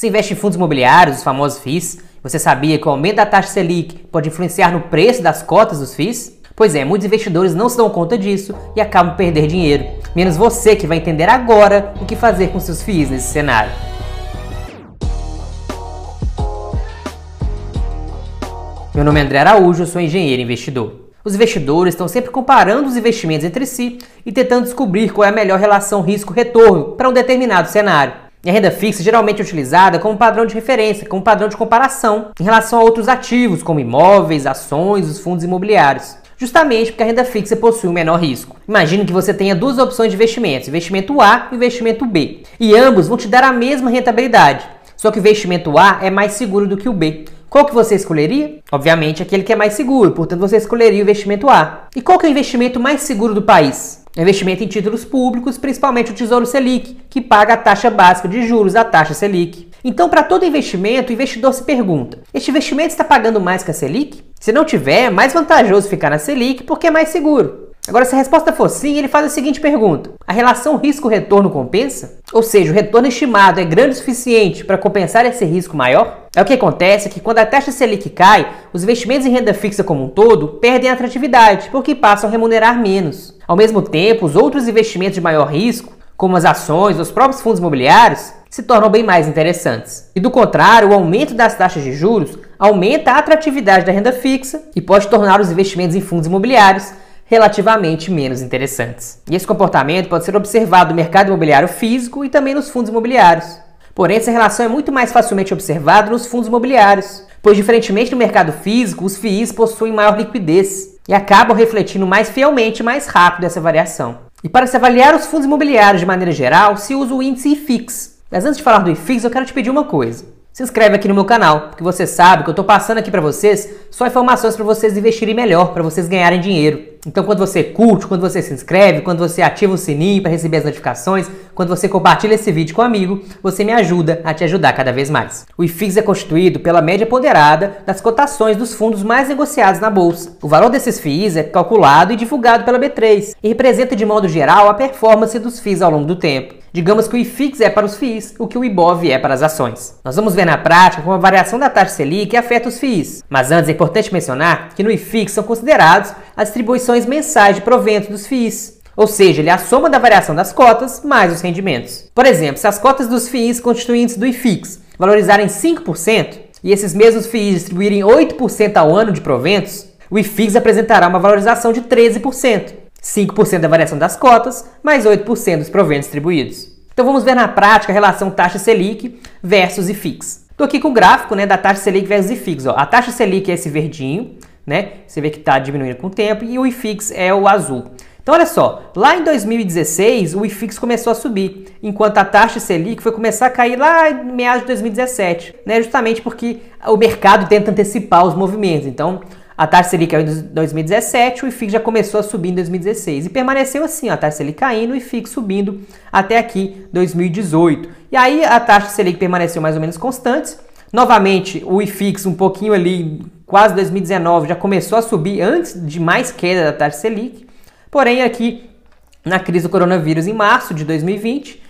Você investe em fundos imobiliários, os famosos FIIs? Você sabia que o aumento da taxa Selic pode influenciar no preço das cotas dos FIIs? Pois é, muitos investidores não se dão conta disso e acabam perdendo dinheiro. Menos você que vai entender agora o que fazer com seus FIIs nesse cenário. Meu nome é André Araújo, sou engenheiro investidor. Os investidores estão sempre comparando os investimentos entre si e tentando descobrir qual é a melhor relação risco-retorno para um determinado cenário. E a renda fixa geralmente é utilizada como padrão de referência, como padrão de comparação em relação a outros ativos, como imóveis, ações, os fundos imobiliários. Justamente porque a renda fixa possui um menor risco. Imagine que você tenha duas opções de investimentos, investimento A e investimento B. E ambos vão te dar a mesma rentabilidade. Só que o investimento A é mais seguro do que o B. Qual que você escolheria? Obviamente aquele que é mais seguro, portanto você escolheria o investimento A. E qual que é o investimento mais seguro do país? Investimento em títulos públicos, principalmente o Tesouro Selic, que paga a taxa básica de juros, a taxa Selic. Então, para todo investimento, o investidor se pergunta: este investimento está pagando mais que a Selic? Se não tiver, é mais vantajoso ficar na Selic porque é mais seguro. Agora, se a resposta for sim, ele faz a seguinte pergunta: a relação risco-retorno compensa? Ou seja, o retorno estimado é grande o suficiente para compensar esse risco maior? É o que acontece é que quando a taxa Selic cai, os investimentos em renda fixa como um todo perdem atratividade, porque passam a remunerar menos. Ao mesmo tempo, os outros investimentos de maior risco, como as ações ou os próprios fundos imobiliários, se tornam bem mais interessantes. E do contrário, o aumento das taxas de juros aumenta a atratividade da renda fixa e pode tornar os investimentos em fundos imobiliários relativamente menos interessantes. E esse comportamento pode ser observado no mercado imobiliário físico e também nos fundos imobiliários. Porém, essa relação é muito mais facilmente observada nos fundos imobiliários, pois, diferentemente do mercado físico, os FIIs possuem maior liquidez e acabam refletindo mais fielmente e mais rápido essa variação. E para se avaliar os fundos imobiliários de maneira geral, se usa o índice IFIX. Mas antes de falar do IFIX, eu quero te pedir uma coisa. Se inscreve aqui no meu canal, porque você sabe que eu estou passando aqui para vocês só informações para vocês investirem melhor, para vocês ganharem dinheiro. Então, quando você curte, quando você se inscreve, quando você ativa o sininho para receber as notificações, quando você compartilha esse vídeo com um amigo, você me ajuda a te ajudar cada vez mais. O IFIX é constituído pela média ponderada das cotações dos fundos mais negociados na bolsa. O valor desses FIIs é calculado e divulgado pela B3 e representa de modo geral a performance dos FIIs ao longo do tempo. Digamos que o IFIX é para os FIIs, o que o IBOV é para as ações. Nós vamos ver na prática como a variação da taxa Selic afeta os FIIs. Mas antes é importante mencionar que no IFIX são considerados as distribuições mensais de proventos dos FIIs. Ou seja, ele é a soma da variação das cotas mais os rendimentos. Por exemplo, se as cotas dos FIIs constituintes do IFIX valorizarem 5% e esses mesmos FIIs distribuírem 8% ao ano de proventos, o IFIX apresentará uma valorização de 13%. 5% da variação das cotas, mais 8% dos proventos distribuídos. Então vamos ver na prática a relação taxa Selic versus IFIX. Estou aqui com o gráfico né, da taxa Selic versus IFIX. Ó. A taxa Selic é esse verdinho, né? Você vê que está diminuindo com o tempo, e o IFIX é o azul. Então olha só, lá em 2016 o IFIX começou a subir, enquanto a taxa Selic foi começar a cair lá em meados de 2017, né? Justamente porque o mercado tenta antecipar os movimentos. Então a taxa Selic caiu em 2017, o IFIX já começou a subir em 2016 e permaneceu assim, a taxa Selic caindo e IFIX subindo até aqui 2018. E aí a taxa Selic permaneceu mais ou menos constante. Novamente, o IFIX um pouquinho ali, quase 2019, já começou a subir antes de mais queda da taxa Selic. Porém, aqui na crise do coronavírus em março de 2020,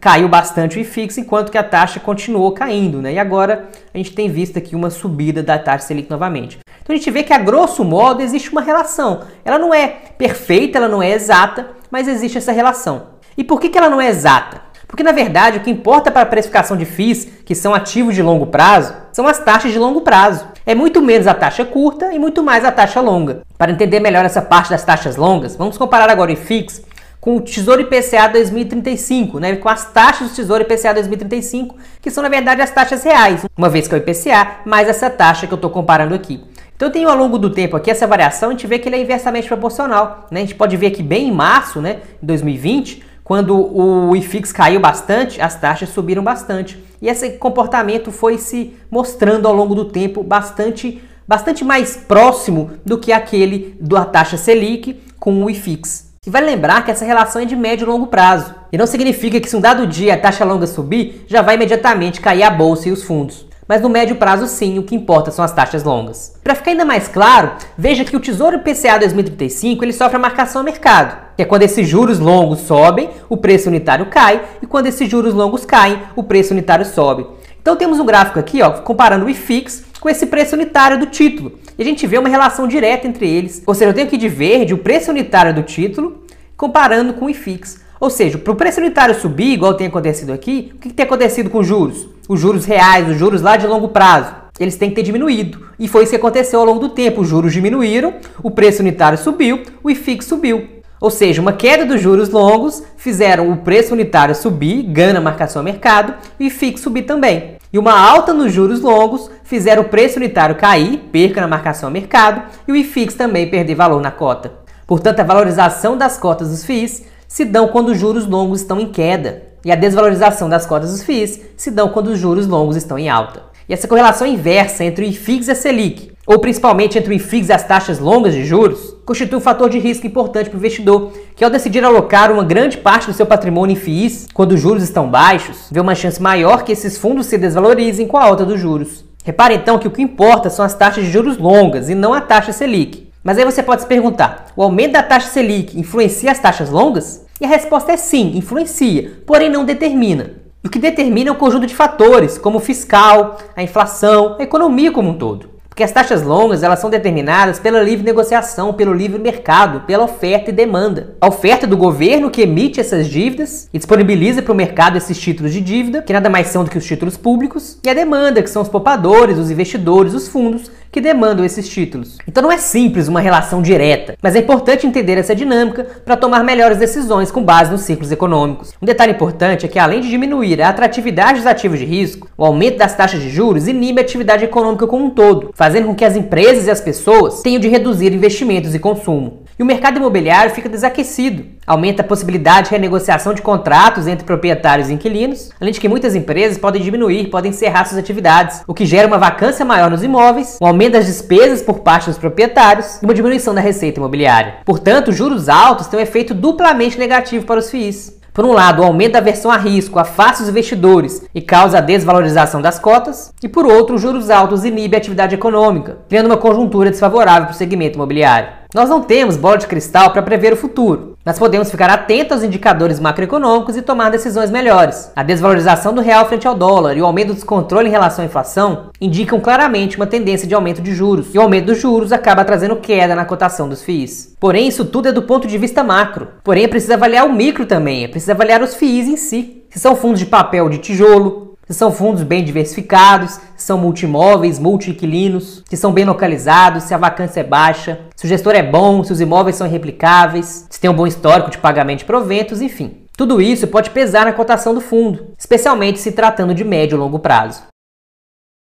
caiu bastante o IFIX, enquanto que a taxa continuou caindo, né? E agora a gente tem visto aqui uma subida da taxa Selic novamente. Então a gente vê que a grosso modo existe uma relação. Ela não é perfeita, ela não é exata, mas existe essa relação. E por que, que ela não é exata? Porque na verdade o que importa para a precificação de FIIs, que são ativos de longo prazo, são as taxas de longo prazo. É muito menos a taxa curta e muito mais a taxa longa. Para entender melhor essa parte das taxas longas, vamos comparar agora o IFIX com o Tesouro IPCA 2035, né, com as taxas do Tesouro IPCA 2035, que são na verdade as taxas reais, uma vez que é o IPCA, mais essa taxa que eu estou comparando aqui. Então tem ao longo do tempo aqui essa variação, a gente vê que ele é inversamente proporcional. Né? A gente pode ver aqui bem em março né, de 2020, quando o IFIX caiu bastante, as taxas subiram bastante. E esse comportamento foi se mostrando ao longo do tempo bastante, bastante mais próximo do que aquele da taxa Selic com o IFIX. E vale lembrar que essa relação é de médio e longo prazo. E não significa que se um dado dia a taxa longa subir, já vai imediatamente cair a bolsa e os fundos mas no médio prazo sim, o que importa são as taxas longas. Para ficar ainda mais claro, veja que o Tesouro IPCA 2035 ele sofre a marcação a mercado, que é quando esses juros longos sobem, o preço unitário cai, e quando esses juros longos caem, o preço unitário sobe. Então temos um gráfico aqui, ó, comparando o IFIX com esse preço unitário do título. E a gente vê uma relação direta entre eles. Ou seja, eu tenho aqui de verde o preço unitário do título comparando com o IFIX. Ou seja, para o preço unitário subir, igual tem acontecido aqui, o que, que tem acontecido com os juros? Os juros reais, os juros lá de longo prazo, eles têm que ter diminuído. E foi isso que aconteceu ao longo do tempo. Os juros diminuíram, o preço unitário subiu, o IFIX subiu. Ou seja, uma queda dos juros longos fizeram o preço unitário subir, ganha marcação a mercado, e o IFIX subir também. E uma alta nos juros longos fizeram o preço unitário cair, perca na marcação a mercado, e o IFIX também perder valor na cota. Portanto, a valorização das cotas dos FIIs se dão quando os juros longos estão em queda, e a desvalorização das cotas dos FIIs se dão quando os juros longos estão em alta. E essa correlação inversa entre o IFIX e a Selic, ou principalmente entre o IFIX e as taxas longas de juros, constitui um fator de risco importante para o investidor, que ao decidir alocar uma grande parte do seu patrimônio em FIIs, quando os juros estão baixos, vê uma chance maior que esses fundos se desvalorizem com a alta dos juros. Repare então que o que importa são as taxas de juros longas e não a taxa Selic. Mas aí você pode se perguntar: o aumento da taxa Selic influencia as taxas longas? E a resposta é sim, influencia, porém não determina. O que determina é um conjunto de fatores, como o fiscal, a inflação, a economia como um todo. Porque as taxas longas elas são determinadas pela livre negociação, pelo livre mercado, pela oferta e demanda. A oferta do governo que emite essas dívidas e disponibiliza para o mercado esses títulos de dívida, que nada mais são do que os títulos públicos, e a demanda, que são os poupadores, os investidores, os fundos, que demandam esses títulos. Então não é simples uma relação direta, mas é importante entender essa dinâmica para tomar melhores decisões com base nos ciclos econômicos. Um detalhe importante é que além de diminuir a atratividade dos ativos de risco, o aumento das taxas de juros inibe a atividade econômica como um todo, fazendo com que as empresas e as pessoas tenham de reduzir investimentos e consumo. E o mercado imobiliário fica desaquecido. Aumenta a possibilidade de renegociação de contratos entre proprietários e inquilinos, além de que muitas empresas podem diminuir, podem encerrar suas atividades, o que gera uma vacância maior nos imóveis, um aumento das despesas por parte dos proprietários e uma diminuição da receita imobiliária. Portanto, juros altos têm um efeito duplamente negativo para os FIIs. Por um lado, o aumento da aversão a risco afasta os investidores e causa a desvalorização das cotas, e por outro, os juros altos inibe a atividade econômica, criando uma conjuntura desfavorável para o segmento imobiliário. Nós não temos bola de cristal para prever o futuro, mas podemos ficar atentos aos indicadores macroeconômicos e tomar decisões melhores. A desvalorização do real frente ao dólar e o aumento do descontrole em relação à inflação indicam claramente uma tendência de aumento de juros, e o aumento dos juros acaba trazendo queda na cotação dos FIIs. Porém, isso tudo é do ponto de vista macro. Porém, é preciso avaliar o micro também, é preciso avaliar os FIIs em si. Se são fundos de papel de tijolo, se são fundos bem diversificados, são multimóveis, multi-inquilinos, se são bem localizados, se a vacância é baixa, se o gestor é bom, se os imóveis são replicáveis, se tem um bom histórico de pagamento de proventos, enfim. Tudo isso pode pesar na cotação do fundo, especialmente se tratando de médio e longo prazo.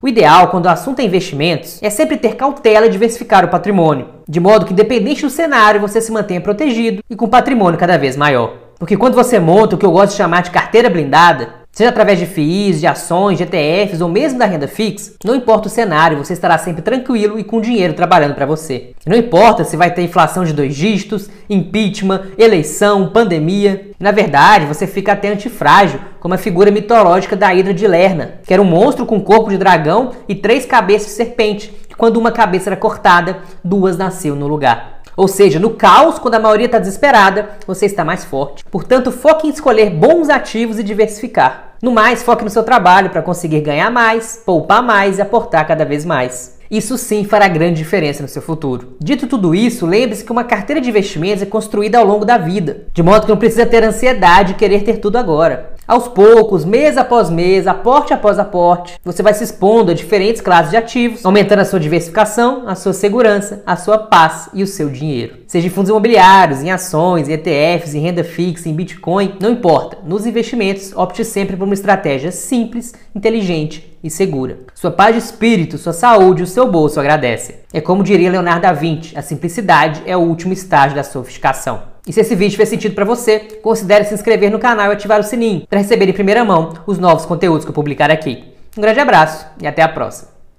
O ideal, quando o assunto é investimentos, é sempre ter cautela e diversificar o patrimônio, de modo que, independente do cenário, você se mantenha protegido e com patrimônio cada vez maior. Porque quando você monta o que eu gosto de chamar de carteira blindada, Seja através de FIIs, de ações, de ETFs ou mesmo da renda fixa, não importa o cenário, você estará sempre tranquilo e com dinheiro trabalhando para você. Não importa se vai ter inflação de dois dígitos, impeachment, eleição, pandemia. Na verdade, você fica até antifrágil, como a figura mitológica da Hidra de Lerna, que era um monstro com corpo de dragão e três cabeças de serpente, que quando uma cabeça era cortada, duas nasceram no lugar. Ou seja, no caos, quando a maioria está desesperada, você está mais forte. Portanto, foque em escolher bons ativos e diversificar. No mais, foque no seu trabalho para conseguir ganhar mais, poupar mais e aportar cada vez mais. Isso sim fará grande diferença no seu futuro. Dito tudo isso, lembre-se que uma carteira de investimentos é construída ao longo da vida, de modo que não precisa ter ansiedade e querer ter tudo agora. Aos poucos, mês após mês, aporte após aporte, você vai se expondo a diferentes classes de ativos, aumentando a sua diversificação, a sua segurança, a sua paz e o seu dinheiro. Seja em fundos imobiliários, em ações, em ETFs, em renda fixa, em Bitcoin, não importa. Nos investimentos, opte sempre por uma estratégia simples, inteligente e segura. Sua paz de espírito, sua saúde e o seu bolso agradecem. É como diria Leonardo da Vinci, a simplicidade é o último estágio da sofisticação. E se esse vídeo fez sentido para você, considere se inscrever no canal e ativar o sininho para receber em primeira mão os novos conteúdos que eu publicar aqui. Um grande abraço e até a próxima!